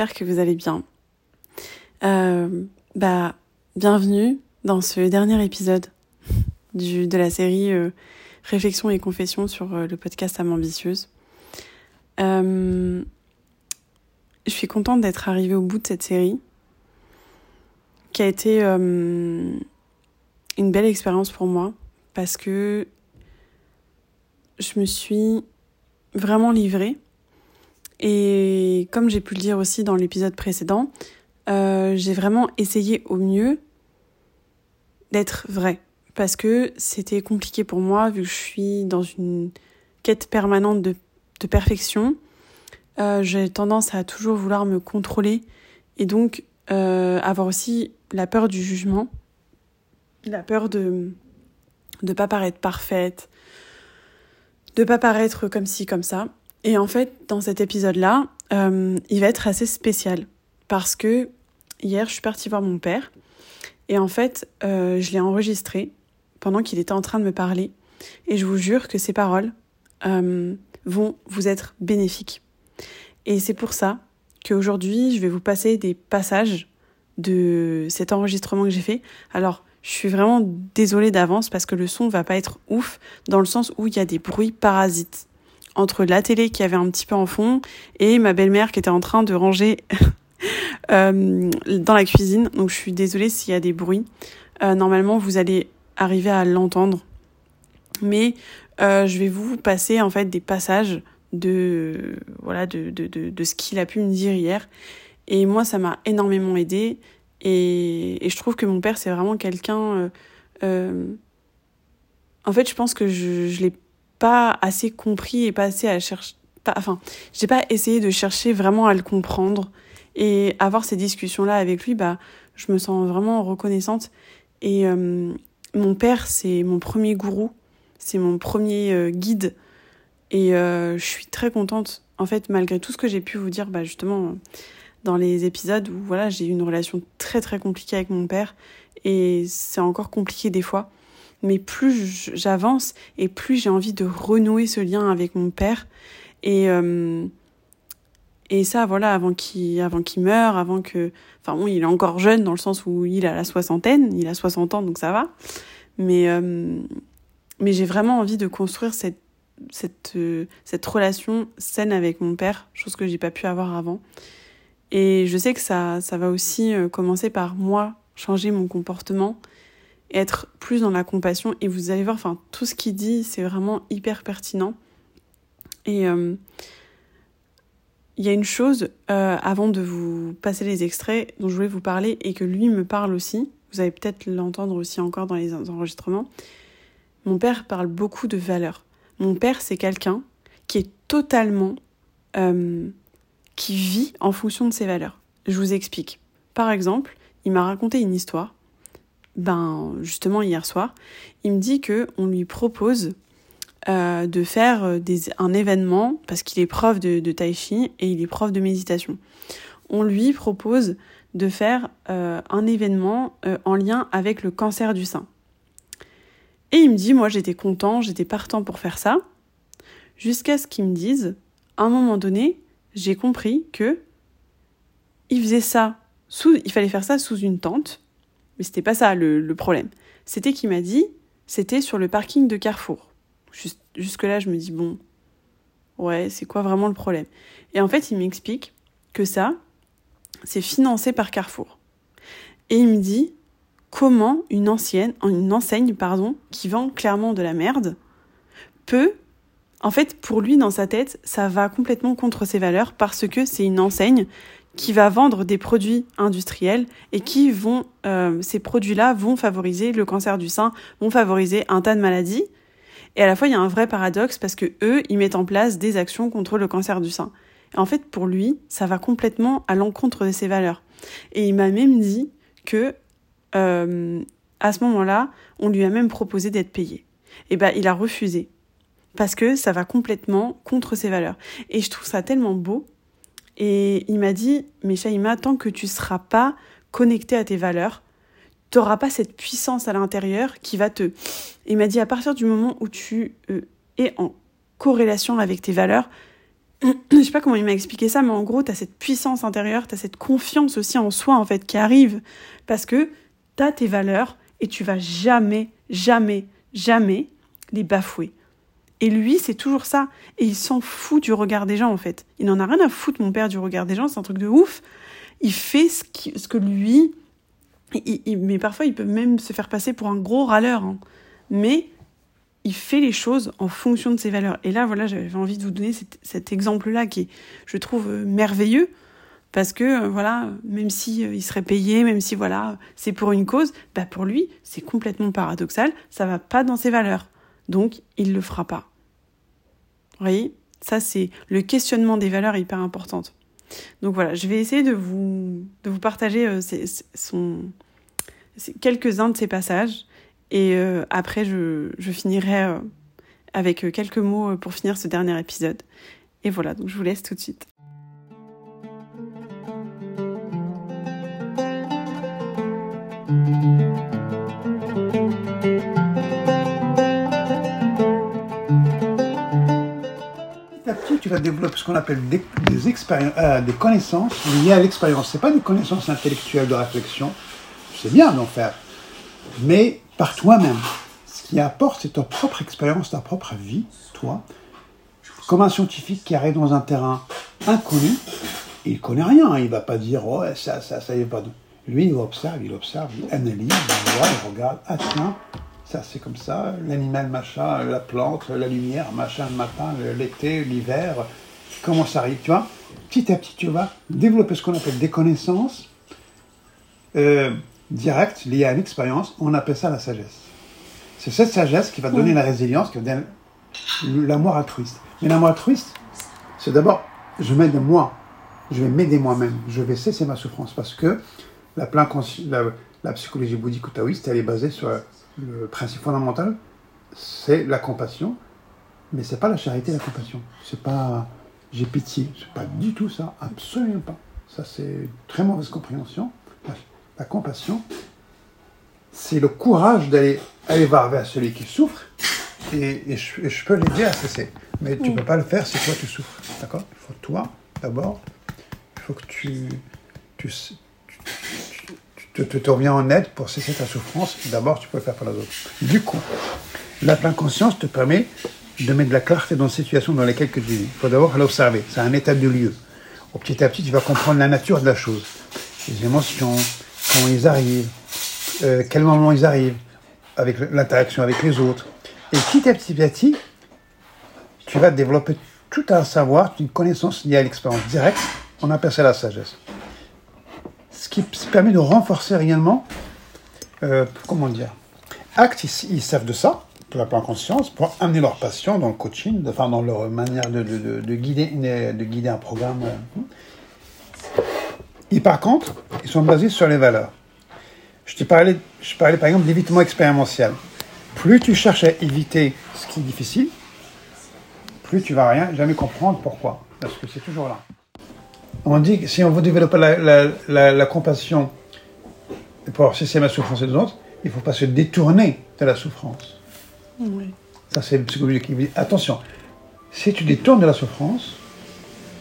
j'espère que vous allez bien. Euh, bah, bienvenue dans ce dernier épisode du, de la série euh, Réflexion et confession sur euh, le podcast Âme ambitieuse. Euh, je suis contente d'être arrivée au bout de cette série qui a été une belle expérience pour moi parce que je me suis vraiment livrée et comme j'ai pu le dire aussi dans l'épisode précédent, euh, j'ai vraiment essayé au mieux d'être vraie. Parce que c'était compliqué pour moi, vu que je suis dans une quête permanente de, de perfection. Euh, j'ai tendance à toujours vouloir me contrôler et donc euh, avoir aussi la peur du jugement, la peur de ne pas paraître parfaite, de pas paraître comme ci, comme ça. Et en fait, dans cet épisode-là, euh, il va être assez spécial parce que hier, je suis partie voir mon père et en fait, euh, je l'ai enregistré pendant qu'il était en train de me parler et je vous jure que ces paroles euh, vont vous être bénéfiques. Et c'est pour ça qu'aujourd'hui, je vais vous passer des passages de cet enregistrement que j'ai fait. Alors, je suis vraiment désolée d'avance parce que le son va pas être ouf dans le sens où il y a des bruits parasites entre la télé qui avait un petit peu en fond et ma belle-mère qui était en train de ranger euh, dans la cuisine. Donc je suis désolée s'il y a des bruits. Euh, normalement, vous allez arriver à l'entendre. Mais euh, je vais vous passer en fait des passages de voilà de, de, de, ce qu'il a pu me dire hier. Et moi, ça m'a énormément aidé. Et, et, je trouve que mon père, c'est vraiment quelqu'un... En fait, je pense que je, je l'ai pas assez compris et pas assez à chercher. Pas, enfin, j'ai pas essayé de chercher vraiment à le comprendre et avoir ces discussions-là avec lui. Bah, je me sens vraiment reconnaissante. Et euh, mon père, c'est mon premier gourou, c'est mon premier euh, guide. Et euh, je suis très contente. En fait, malgré tout ce que j'ai pu vous dire, bah, justement, dans les épisodes où voilà, j'ai eu une relation très très compliquée avec mon père. Et c'est encore compliqué des fois mais plus j'avance et plus j'ai envie de renouer ce lien avec mon père. Et, euh, et ça, voilà, avant qu'il meure, avant que... Enfin bon, il est encore jeune dans le sens où il a la soixantaine, il a 60 ans, donc ça va. Mais, euh, mais j'ai vraiment envie de construire cette, cette, euh, cette relation saine avec mon père, chose que j'ai pas pu avoir avant. Et je sais que ça, ça va aussi commencer par moi changer mon comportement être plus dans la compassion. Et vous allez voir, enfin, tout ce qu'il dit, c'est vraiment hyper pertinent. Et euh, il y a une chose, euh, avant de vous passer les extraits, dont je voulais vous parler et que lui me parle aussi. Vous allez peut-être l'entendre aussi encore dans les enregistrements. Mon père parle beaucoup de valeurs. Mon père, c'est quelqu'un qui est totalement. Euh, qui vit en fonction de ses valeurs. Je vous explique. Par exemple, il m'a raconté une histoire ben justement hier soir, il me dit que on lui propose euh, de faire des, un événement parce qu'il est prof de, de tai chi et il est prof de méditation. On lui propose de faire euh, un événement euh, en lien avec le cancer du sein. Et il me dit, moi j'étais content, j'étais partant pour faire ça, jusqu'à ce qu'il me dise, à un moment donné, j'ai compris que il faisait ça sous, il fallait faire ça sous une tente mais c'était pas ça le, problème. C'était qu'il m'a dit, c'était sur le parking de Carrefour. Jusque-là, je me dis, bon, ouais, c'est quoi vraiment le problème? Et en fait, il m'explique que ça, c'est financé par Carrefour. Et il me dit comment une ancienne, une enseigne, pardon, qui vend clairement de la merde, peut, en fait, pour lui, dans sa tête, ça va complètement contre ses valeurs parce que c'est une enseigne qui va vendre des produits industriels et qui vont, euh, ces produits-là vont favoriser le cancer du sein, vont favoriser un tas de maladies. Et à la fois, il y a un vrai paradoxe parce que eux, ils mettent en place des actions contre le cancer du sein. Et en fait, pour lui, ça va complètement à l'encontre de ses valeurs. Et il m'a même dit que, euh, à ce moment-là, on lui a même proposé d'être payé. Et ben, il a refusé parce que ça va complètement contre ses valeurs. Et je trouve ça tellement beau et il m'a dit, mais Shaima, tant que tu ne seras pas connecté à tes valeurs, tu n'auras pas cette puissance à l'intérieur qui va te... Il m'a dit, à partir du moment où tu euh, es en corrélation avec tes valeurs, je sais pas comment il m'a expliqué ça, mais en gros, tu as cette puissance intérieure, tu as cette confiance aussi en soi, en fait, qui arrive. Parce que tu as tes valeurs et tu vas jamais, jamais, jamais les bafouer. Et lui, c'est toujours ça. Et il s'en fout du regard des gens, en fait. Il n'en a rien à foutre, mon père, du regard des gens. C'est un truc de ouf. Il fait ce, que lui. mais parfois, il peut même se faire passer pour un gros râleur. Hein. Mais il fait les choses en fonction de ses valeurs. Et là, voilà, j'avais envie de vous donner cet, exemple-là qui est, je trouve, euh, merveilleux. Parce que, euh, voilà, même si euh, il serait payé, même si, voilà, c'est pour une cause, bah pour lui, c'est complètement paradoxal. Ça va pas dans ses valeurs. Donc, il le fera pas. Vous voyez Ça, c'est le questionnement des valeurs hyper importante. Donc voilà, je vais essayer de vous, de vous partager quelques-uns de ces passages et euh, après, je, je finirai euh, avec euh, quelques mots pour finir ce dernier épisode. Et voilà, donc je vous laisse tout de suite. Tu vas développer ce qu'on appelle des, des connaissances liées à l'expérience. Ce pas des connaissances intellectuelles de réflexion, c'est bien d'en faire, mais par toi-même. Ce qui apporte, c'est ta propre expérience, ta propre vie, toi. Comme un scientifique qui arrive dans un terrain inconnu, il connaît rien, il va pas dire oh ça ça ça y est pas. Lui il observe, il observe, il analyse, il voit, il regarde, ah ça c'est comme ça, l'animal machin, la plante, la lumière, machin le matin, l'été, l'hiver, comment ça arrive, tu vois? Petit à petit tu vas développer ce qu'on appelle des connaissances. Euh, direct lié à l'expérience, on appelle ça la sagesse. C'est cette sagesse qui va donner la résilience, qui va donner l'amour altruiste. Mais l'amour altruiste, c'est d'abord, je m'aide moi, je vais m'aider moi-même, je vais cesser ma souffrance, parce que la, la psychologie bouddhique ou taoïste, elle est basée sur le principe fondamental, c'est la compassion, mais c'est pas la charité, la compassion. C'est pas j'ai pitié, c'est pas du tout ça, absolument pas. Ça c'est une très mauvaise compréhension. La compassion, c'est le courage d'aller aller voir vers celui qui souffre et, je, peux l'aider à cesser. Mais tu ne peux pas le faire si toi tu souffres. D'accord? Il faut toi, d'abord, il faut que tu, tu, tu, te, reviens en aide pour cesser ta souffrance. D'abord, tu peux le faire pour les autres. Du coup, la pleine conscience te permet de mettre de la clarté dans les situations dans lesquelles tu vis. Il faut d'abord l'observer. C'est un état de lieu. Au petit à petit, tu vas comprendre la nature de la chose. Les émotions, comment ils arrivent, euh, quel moment ils arrivent, avec l'interaction avec les autres. Et petit à petit, petit, tu vas développer tout un savoir, une connaissance liée à l'expérience directe. On appelle ça la sagesse. Ce qui permet de renforcer réellement, euh, comment dire, actes, ils, savent de ça, pour la pleine conscience, pour amener leurs patients dans le coaching, enfin dans leur manière de, de, guider, de guider un programme. Euh, et par contre, ils sont basés sur les valeurs. Je parlais, je parlais par exemple d'évitement expérientiel. Plus tu cherches à éviter ce qui est difficile, plus tu vas rien jamais comprendre pourquoi. Parce que c'est toujours là. On dit que si on veut développer la, compassion pour cesser ma souffrance et des autres, il ne faut pas se détourner de la souffrance. Oui. Ça, c'est le psychologie qui dit attention, si tu détournes de la souffrance,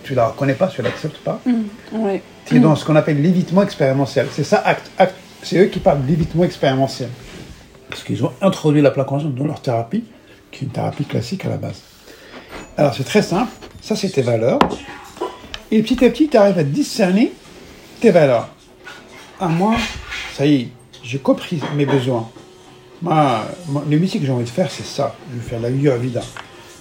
tu la reconnais pas, tu l'acceptes pas. Mmh, tu es dans ce qu'on appelle l'évitement expérientiel. C'est ça, acte. acte. C'est eux qui parlent d'évitement expérientiel. Parce qu'ils ont introduit la plaque conscience dans leur thérapie, qui est une thérapie classique à la base. Alors c'est très simple, ça c'est tes valeurs. Et petit à petit, tu arrives à discerner tes valeurs. À moi, ça y est, j'ai compris mes besoins. Moi, le métier que j'ai envie de faire, c'est ça. Je vais faire la vie vida.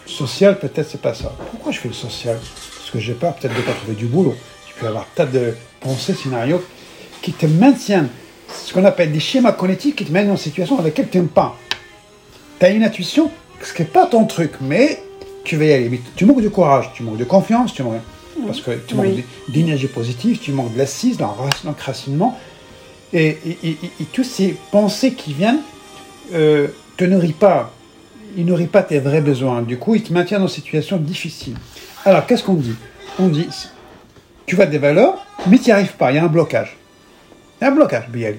Social, peut-être, c'est pas ça. Pourquoi je fais le social? Parce que j'ai peur peut-être de ne pas trouver du boulot. Tu peux avoir tas de pensées, scénarios qui te maintiennent, ce qu'on appelle des schémas cognitifs qui te mettent dans une situation dans laquelle tu n'aimes pas. Tu as une intuition, ce qui n'est pas ton truc, mais tu vas y aller. Tu manques de courage, tu manques de confiance, tu manques, parce que tu manques d'énergie positive, tu manques de l'assise, d'enracinement. Et, et, et, toutes ces pensées qui viennent euh, te nourrissent pas. Ils nourrissent pas tes vrais besoins. Du coup, ils te maintiennent dans une situation difficile. Alors, qu'est-ce qu'on dit? On dit, tu vois des valeurs, mais tu n'y arrives pas, il y a un blocage. Il y a un blocage, Biel.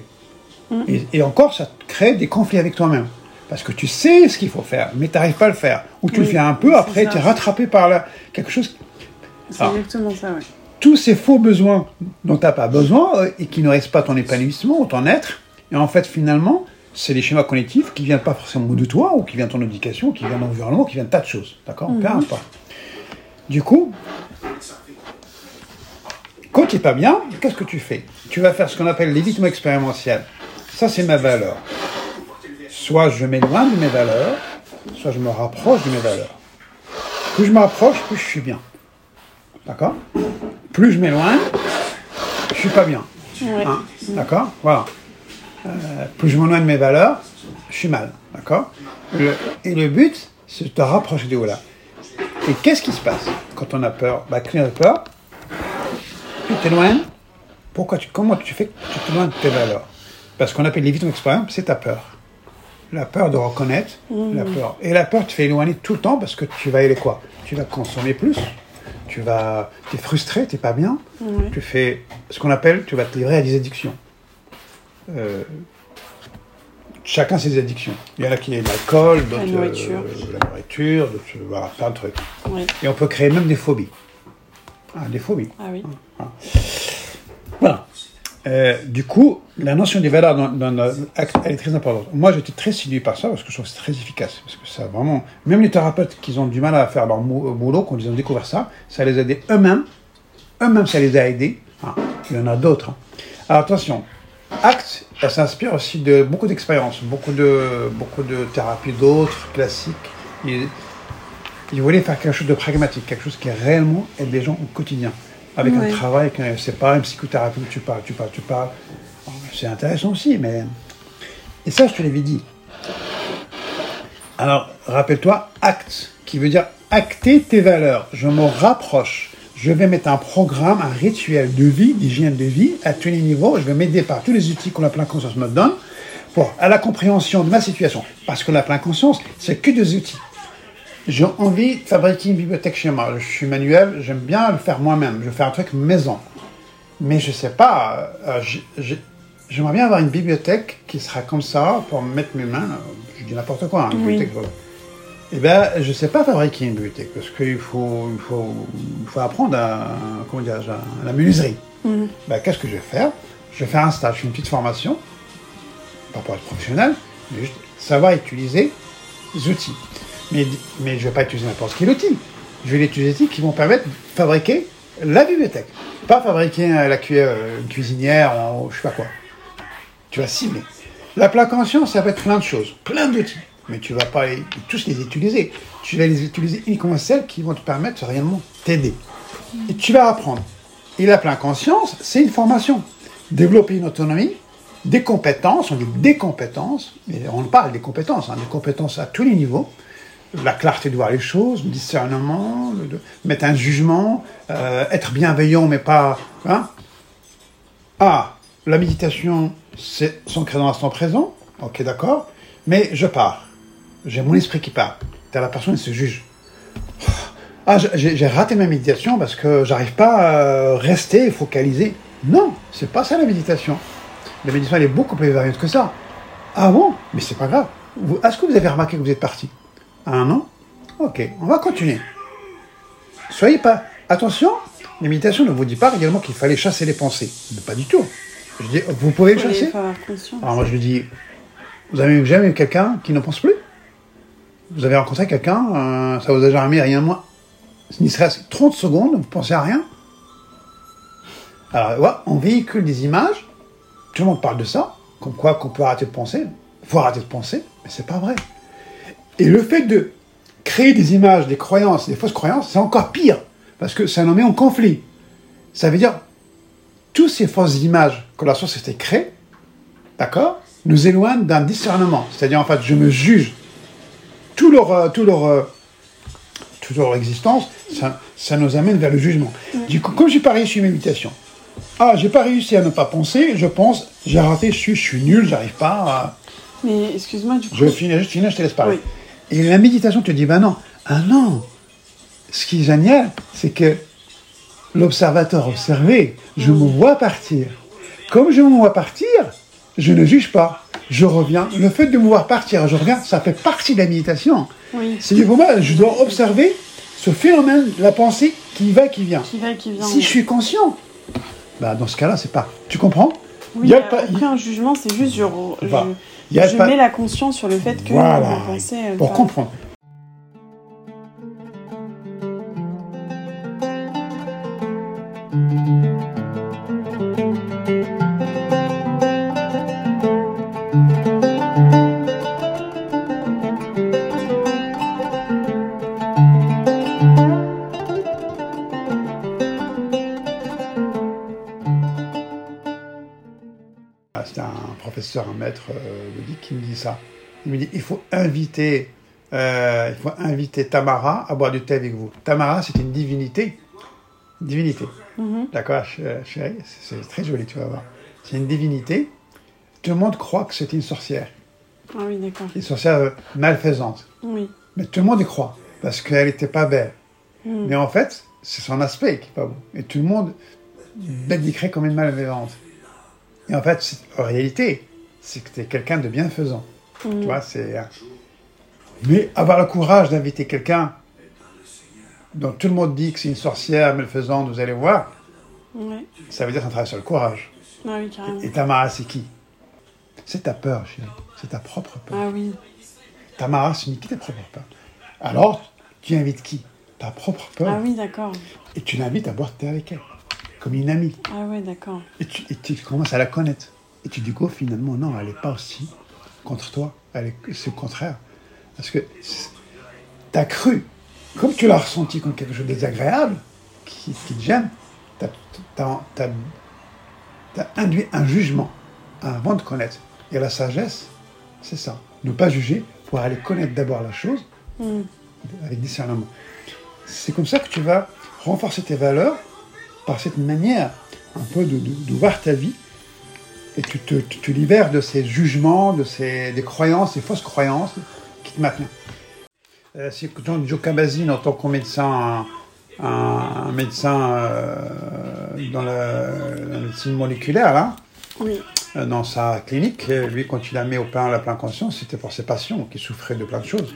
Mm. Et, encore, ça crée des conflits avec toi-même. Parce que tu sais ce qu'il faut faire, mais tu n'arrives pas à le faire. Ou tu le fais un peu, après tu es rattrapé par là, quelque chose. C'est Ah. exactement ça, ouais. tous ces faux besoins dont tu n'as pas besoin euh, et qui ne restent pas ton épanouissement ou ton être. Et en fait, finalement, c'est des schémas cognitifs qui viennent pas forcément de toi ou qui viennent de ton éducation, ou qui viennent de l'environnement, qui viennent de tas de choses. D'accord Peu importe. Du coup, quand tu n'es pas bien, qu'est-ce que tu fais? Tu vas faire ce qu'on appelle l'évitement expérientiel. Ça, c'est ma valeur. Soit je m'éloigne de mes valeurs, soit je me rapproche de mes valeurs. Plus je me rapproche, plus je suis bien. D'accord Plus je m'éloigne, je suis pas bien. Ouais. Hein D'accord Voilà. Euh, plus je m'éloigne de mes valeurs, je suis mal. D'accord Et le but, c'est de te rapprocher de là. Et qu'est-ce qui se passe quand on a peur bah, Quand on a peur, tu t'éloignes. Pourquoi tu, comment tu fais que tu t'éloignes de tes valeurs? Parce qu'on appelle l'évitement expérience, c'est ta peur. La peur de reconnaître, la peur. Et la peur te fait éloigner tout le temps parce que tu vas aller quoi? Tu vas consommer plus, tu vas, es frustré, t'es pas bien, Ouais. tu fais ce qu'on appelle, tu vas te livrer à des addictions. Euh, chacun ses addictions. Il y en a qui est l'alcool, d'autres La nourriture. euh, la nourriture, d'autres euh, voilà, plein de trucs. Ouais. Et on peut créer même des phobies. Ah, des phobies. Ah oui. Voilà. Euh, du coup, la notion des valeurs, dans, dans- elle est très importante. Moi, j'étais très séduit par ça parce que je trouve que c'est très efficace. Parce que ça, vraiment, même les thérapeutes qui ont du mal à faire leur mou- boulot, quand ils ont découvert ça, ça les a aidés eux-mêmes. Eux-mêmes, ça les a aidés. Ah, il y en a d'autres. hein. Alors attention, ACT, elle s'inspire aussi de beaucoup d'expériences, beaucoup de, beaucoup de thérapies d'autres, classiques. Ils voulaient faire quelque chose de pragmatique, quelque chose qui réellement aide les gens au quotidien. Avec Ouais. un travail, c'est pas une psychothérapie où tu parles, tu parles, tu parles. Bon, C'est intéressant aussi, mais. Et ça, je te l'avais dit. Alors, rappelle-toi, acte, qui veut dire acter tes valeurs. Je me rapproche. Je vais mettre un programme, un rituel de vie, d'hygiène de vie, à tous les niveaux. Je vais m'aider par tous les outils que la pleine conscience me donne pour à la compréhension de ma situation. Parce que la pleine conscience, c'est que des outils. J'ai envie de fabriquer une bibliothèque chez moi. Je suis manuel, j'aime bien le faire moi-même. Je fais un truc maison. Mais je sais pas, euh, j'ai- j'ai- j'aimerais bien avoir une bibliothèque qui sera comme ça pour me mettre mes mains. Je dis n'importe quoi, hein, une Oui. bibliothèque. Eh bien, je sais pas fabriquer une bibliothèque parce qu'il faut, il faut, il faut apprendre à, comment dire, à la menuiserie. Mhm. Ben, Qu'est-ce que je vais faire? Je vais faire un stage, une petite formation, pas pour être professionnel, mais juste savoir utiliser les outils. Mais, je ne vais pas utiliser n'importe quel outil. Je vais utiliser des outils qui vont permettre de fabriquer la bibliothèque. Pas fabriquer euh, la cu- euh, une cuisinière, ou je sais pas quoi. Tu vas cibler. La plaque conscience, ça peut être plein de choses, plein d'outils. Mais tu vas pas tous les utiliser. Tu vas les utiliser uniquement celles qui vont te permettre réellement t'aider. Et tu vas apprendre. Et la pleine conscience, c'est une formation. Développer une autonomie, des compétences, on dit des compétences, mais on parle des compétences, hein, des compétences à tous les niveaux. La clarté de voir les choses, le discernement, le- mettre un jugement, euh, être bienveillant mais pas... Hein ah, la méditation, c'est s'ancrer dans l'instant présent, ok d'accord, mais je pars. J'ai mon esprit qui part. T'as la personne qui se juge. Ah, j'ai raté ma méditation parce que j'arrive pas à rester et focaliser. Non, c'est pas ça la méditation. La méditation, elle est beaucoup plus variante que ça. Ah bon? Mais c'est pas grave. Est-ce que vous avez remarqué que vous êtes parti? Ah non Ok, on va continuer. Soyez pas. Attention, la méditation ne vous dit pas également qu'il fallait chasser les pensées. Mais Pas du tout. Je dis, vous pouvez le chasser alors moi je lui dis, vous avez jamais eu quelqu'un qui ne pense plus? Vous avez rencontré quelqu'un, euh, ça vous a jamais rien moins Ni serait-ce 30 secondes, vous pensez à rien? Alors ouais, on véhicule des images, tout le monde parle de ça, comme quoi qu'on peut arrêter de penser, faut arrêter de penser, mais c'est pas vrai. Et le fait de créer des images, des croyances, des fausses croyances, c'est encore pire, parce que ça nous met en conflit. Ça veut dire, toutes ces fausses images que la société crée, d'accord, nous éloignent d'un discernement. C'est-à-dire, en fait, je me juge. Tout leur, euh, tout leur, euh, toute leur existence, ça, ça nous amène vers le jugement. Du coup, comme j'ai pas réussi une méditation, ah, j'ai pas réussi à ne pas penser, je pense, j'ai raté, je suis, je suis nul, j'arrive pas à... Mais excuse-moi, du coup. Je vais finir, juste finir, je te laisse parler. Oui. Et la méditation te dit, ben non, ah non. Ce qui est génial, c'est que l'observateur observé, je me vois partir. Comme je me vois partir, je ne juge pas. Je reviens. Le fait de me voir partir, je reviens, ça fait partie de la méditation. Oui. C'est du moment, je dois observer ce phénomène, la pensée qui va et qui vient. Qui va et qui vient. Si oui. je suis conscient, bah dans ce cas-là, c'est pas. Tu comprends? Oui, il y a pas- après un jugement, c'est juste je, je. Il y a je pas- mets la conscience sur le fait que Voilà. pensée. elle Pour comprendre. Professeur, un maître euh, bouddhique qui me dit ça? Il me dit il faut inviter, euh, il faut inviter Tamara à boire du thé avec vous. Tamara, c'est une divinité. Divinité. Mhm. D'accord, ch- chérie? C'est très joli, tu vas voir. C'est une divinité. Tout le monde croit que c'est une sorcière. Ah oui, d'accord. Une sorcière euh, malfaisante. Oui. Mais tout le monde y croit. Parce qu'elle n'était pas belle. Mhm. Mais en fait, c'est son aspect qui n'est pas beau. Et tout le monde l'indiquerait comme une malveillante. Et en fait, en réalité, c'est que tu es quelqu'un de bienfaisant. Tu vois, c'est. euh, Mais avoir le courage d'inviter quelqu'un dont tout le monde dit que c'est une sorcière malfaisante, vous allez voir, Ouais. ça veut dire ça travaille sur le courage. Ah oui, carrément. Et Tamara, c'est qui? C'est ta peur, chérie. C'est ta propre peur. Ah oui. Tamara, c'est qui ta propre peur? Alors, tu invites qui? Ta propre peur. Ah oui, d'accord. Et tu l'invites à boire thé avec elle, comme une amie. Ah ouais, d'accord. Et tu, et tu commences à la connaître. Et tu dis quoi finalement? Non, elle n'est pas aussi contre toi. C'est le contraire. Parce que tu as cru, comme tu l'as ressenti comme quelque chose de désagréable, qui, qui te gêne, tu as, induit un jugement avant de connaître. Et la sagesse, c'est ça. Ne pas juger pour aller connaître d'abord la chose Mhm. avec discernement. C'est comme ça que tu vas renforcer tes valeurs par cette manière un peu de, de- de voir ta vie et tu te, tu libères de ces jugements, de ces des croyances, ces fausses croyances qui te maintiennent. Euh, si quand Joe Cabazine, en tant que médecin, un, un médecin euh, dans la, la médecine moléculaire, là, Oui. euh, dans sa clinique, euh, lui, quand il a mis au plein la pleine conscience, c'était pour ses patients qui souffraient de plein de choses.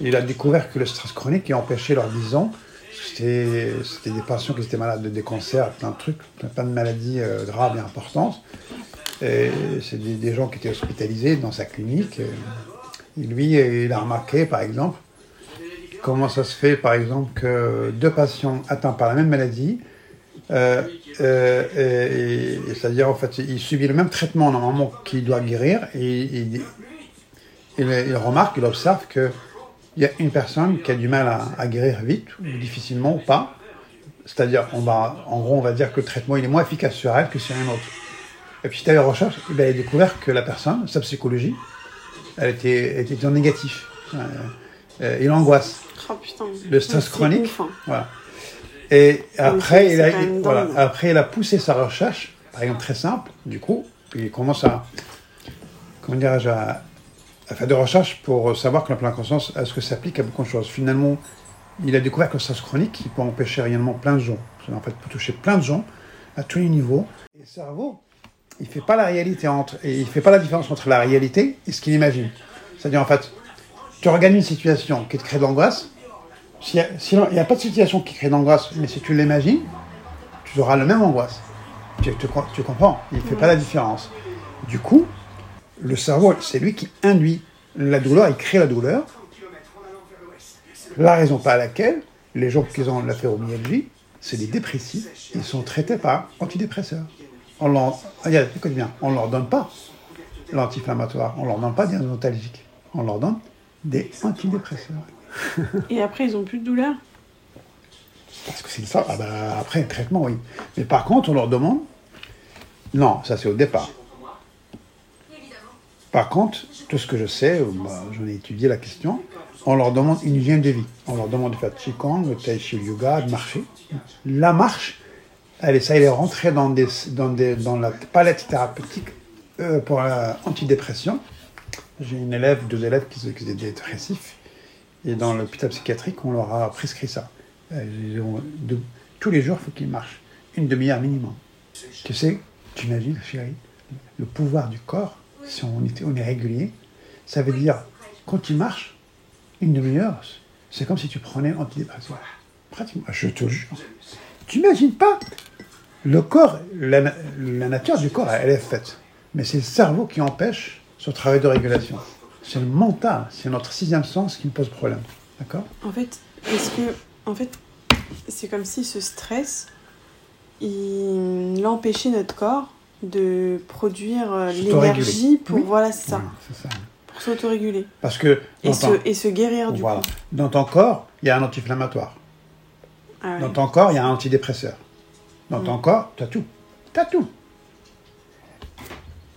Il a découvert que le stress chronique qui empêchait leur vision, c'était c'était des patients qui étaient malades de des cancers, plein de trucs, plein de maladies graves et importantes. Et c'est des, gens qui étaient hospitalisés dans sa clinique. Et lui, euh, il a remarqué, par exemple, comment ça se fait, par exemple, que deux patients atteints par la même maladie, euh, euh, c'est-à-dire, en fait, il subit le même traitement normalement qu'il doit guérir, et il, remarque, il observe que il y a une personne qui a du mal à, guérir vite, ou difficilement, ou pas. C'est-à-dire, en gros, on va dire que le traitement il est moins efficace sur elle que sur un autre. Et puis, suite à la recherche, il a découvert que la personne, sa psychologie, elle était, était en négatif. Euh, euh, il angoisse. Oh. Le stress chronique. ouf, hein. Voilà. Et après, il a, voilà, après, il a poussé sa recherche, par exemple très simple, du coup, il commence à, comment dirais-je, à, à faire des recherches pour savoir que la pleine conscience, est-ce que ça s'applique à beaucoup de choses. Finalement, il a découvert que le stress chronique, il peut empêcher réellement plein de gens. En fait, peut toucher plein de gens, à tous les niveaux. Et le cerveau, il fait pas la réalité entre, il fait pas la différence entre la réalité et ce qu'il imagine. C'est-à-dire, en fait, tu regardes une situation qui te crée de l'angoisse, s'il n'y a pas de situation qui crée d'angoisse, mais si tu l'imagines, tu auras le même angoisse. Tu, comprends Il ne fait pas la différence. Du coup, le cerveau, c'est lui qui induit la douleur, il crée la douleur. La raison par laquelle les gens qui ont la fibromyalgie, c'est des dépressifs, ils sont traités par antidépresseurs. On leur, regarde, écoute bien, on leur donne pas l'anti-inflammatoire, on leur donne pas des antalgiques, on leur donne des antidépresseurs. Et après, ils ont plus de douleur? Parce que c'est ça. Ah bah, après, un traitement, oui. Mais par contre, on leur demande. Non, ça c'est au départ. Par contre, tout ce que je sais, bah, j'en ai étudié la question, on leur demande une hygiène de vie. On leur demande de faire Qigong, de Tai Chi, le yoga, de marcher. La marche, elle, ça, elle est rentrée dans, des, dans, des, dans la palette thérapeutique euh, pour l'antidépression. J'ai une élève, deux élèves qui, qui étaient dépressifs. Et dans l'hôpital psychiatrique, on leur a prescrit ça. Euh, de- tous les jours, il faut qu'ils marchent. Une demi-heure minimum. Tu sais, tu imagines, chérie, le pouvoir du corps, si on, est régulier, ça veut dire, quand tu marches, une demi-heure, c'est comme si tu prenais un antidépresseur. Pratiquement, je te jure. Tu n'imagines pas Le corps, la, la nature du corps, elle est faite. Mais c'est le cerveau qui empêche ce travail de régulation. C'est le mental, c'est notre sixième sens qui me pose problème. D'accord? En fait, est-ce que. En fait, c'est comme si ce stress, il empêchait notre corps de produire euh, l'énergie pour. Oui. Voilà, c'est ça. Pour s'autoréguler. Parce que Et, se, ton, et se guérir du voilà. coup. dans ton corps, il y a un anti-inflammatoire. Ah. Dans ton corps, il y a un antidépresseur. Dans ton corps, tu as tout. Tu as tout.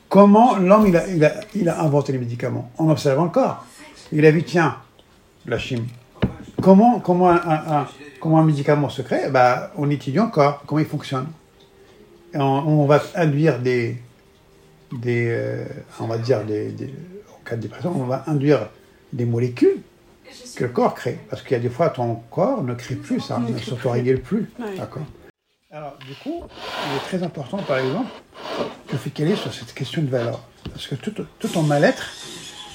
Comment l'homme, il a, il, a, il a inventé les médicaments En observant le corps. Il a vu, tiens, la chimie. Comment, comment, un, un- un- comment un médicament se crée? Bah, En étudiant le corps, comment il fonctionne. Et on, on va induire des, des euh, on va dire, des, des- en cas de dépression, on va induire des molécules que le corps crée. Parce qu'il y a des fois, ton corps ne crée plus ça, Ne s'autorégule plus. Ouais. D'accord. Du coup, il est très important, par exemple, tu caler sur cette question de valeur. Parce que tout, ton mal-être,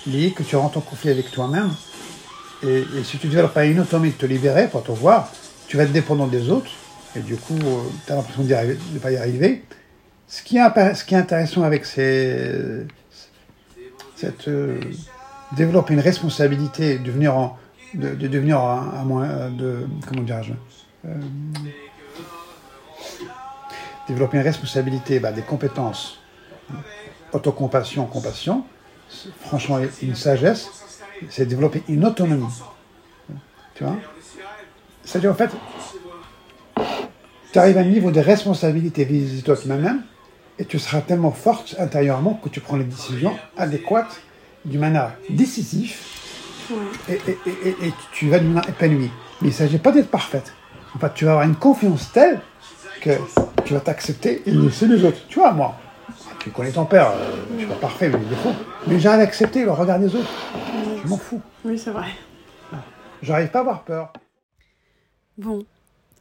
lié que tu rentres en conflit avec toi-même, et, si tu ne développes pas une autonomie de te libérer pour te voir, tu vas être dépendant des autres, et du coup, tu as l'impression de ne pas y arriver. Ce qui est, intéressant avec ces, cette euh, développer une responsabilité, devenir en, de, de devenir un, moins de comment dirais-je, euh, développer une responsabilité, bah, des compétences, autocompassion, compassion, franchement une sagesse, c'est développer une autonomie. Tu vois? C'est-à-dire, en fait, tu arrives à un niveau de responsabilité vis-à-vis de toi-même, et tu seras tellement forte intérieurement que tu prends les décisions adéquates, d'une manière et- et tu vas devenir épanoui. Mais il ne s'agit pas d'être parfaite. En fait, tu vas avoir une confiance telle que tu vas t'accepter et laisser les autres. Tu vois, moi, tu connais ton père, euh, je suis pas parfait, mais il est défauts. Mais j'arrive à accepter le regard des autres. Je m'en fous. Oui, c'est vrai. J'arrive pas à avoir peur. Bon,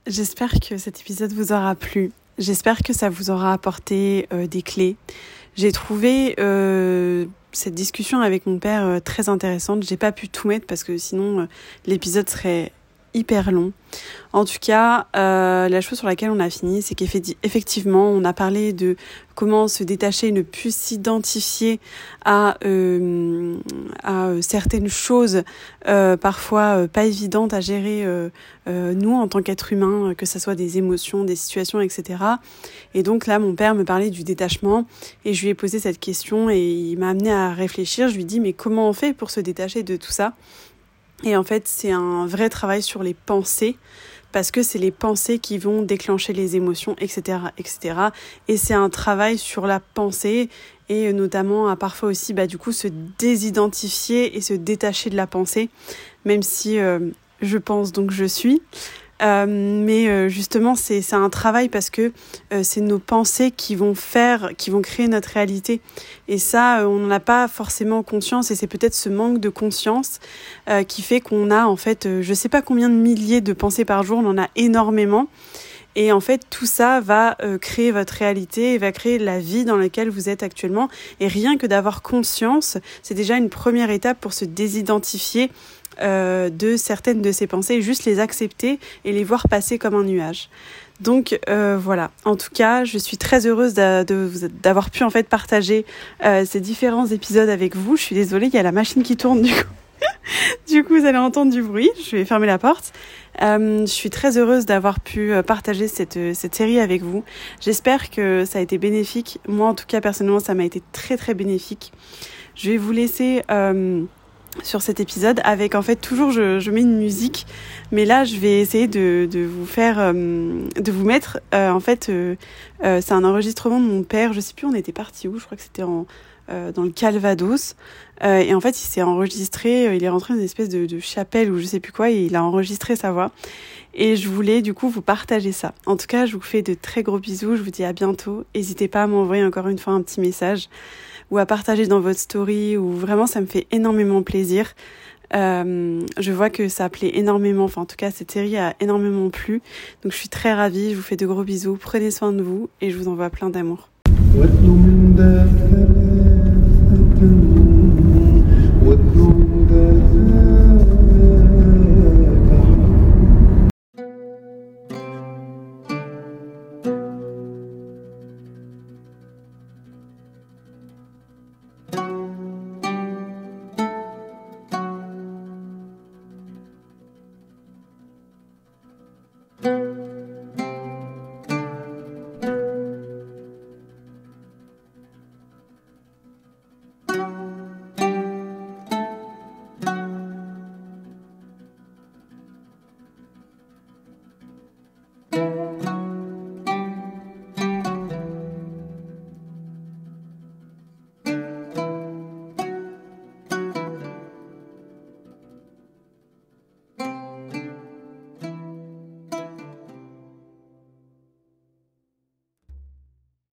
j'espère que cet épisode vous aura plu. J'espère que ça vous aura apporté euh, des clés. J'ai trouvé euh, cette discussion avec mon père euh, très intéressante. J'ai pas pu tout mettre parce que sinon euh, l'épisode serait hyper long. En tout cas, euh, la chose sur laquelle on a fini, c'est qu'effectivement, on a parlé de comment se détacher, ne plus s'identifier à, euh, à euh, certaines choses euh, parfois euh, pas évidentes à gérer euh, nous en tant qu'êtres humains, que ce soit des émotions, des situations, etc. Et donc là, mon père me parlait du détachement et je lui ai posé cette question et il m'a amené à réfléchir. Je lui ai dit mais comment on fait pour se détacher de tout ça? Et en fait, c'est un vrai travail sur les pensées parce que c'est les pensées qui vont déclencher les émotions, etc., etc. Et c'est un travail sur la pensée et notamment à parfois aussi, bah, du coup, se désidentifier et se détacher de la pensée, même si euh, je pense donc je suis. Euh, mais euh, justement, c'est un travail parce que euh, c'est nos pensées qui vont faire, qui vont créer notre réalité. Et ça, euh, on n'en a pas forcément conscience. Et c'est peut-être ce manque de conscience euh, qui fait qu'on a en fait, je sais pas combien de milliers de pensées par jour. On en a énormément. Et en fait, tout ça va créer votre réalité et va créer la vie dans laquelle vous êtes actuellement. Et rien que d'avoir conscience, c'est déjà une première étape pour se désidentifier euh, de certaines de ces pensées, juste les accepter et les voir passer comme un nuage. Donc euh, voilà. En tout cas, je suis très heureuse d'avoir pu en fait partager euh, ces différents épisodes avec vous. Je suis désolée, il y a la machine qui tourne du coup. du coup, vous allez entendre du bruit. Je vais fermer la porte. Euh, je suis très heureuse d'avoir pu euh, partager cette, euh, cette série avec vous. J'espère que ça a été bénéfique. Moi, en tout cas, personnellement, ça m'a été très très bénéfique. Je vais vous laisser euh, sur cet épisode avec en fait toujours je, je mets une musique, mais là je vais essayer de, de vous faire, euh, de vous mettre euh, en fait, euh, euh, c'est un enregistrement de mon père. Je sais plus on était parti où. Je crois que c'était en euh, dans le Calvados. Et en fait, il s'est enregistré, il est rentré dans une espèce de, de chapelle ou je sais plus quoi, et il a enregistré sa voix. Et je voulais du coup vous partager ça. En tout cas, je vous fais de très gros bisous, je vous dis à bientôt. N'hésitez pas à m'envoyer encore une fois un petit message ou à partager dans votre story ou vraiment ça me fait énormément plaisir. Euh, je vois que ça plaît énormément, enfin en tout cas cette série a énormément plu. Donc je suis très ravie, je vous fais de gros bisous, prenez soin de vous et je vous envoie plein d'amour.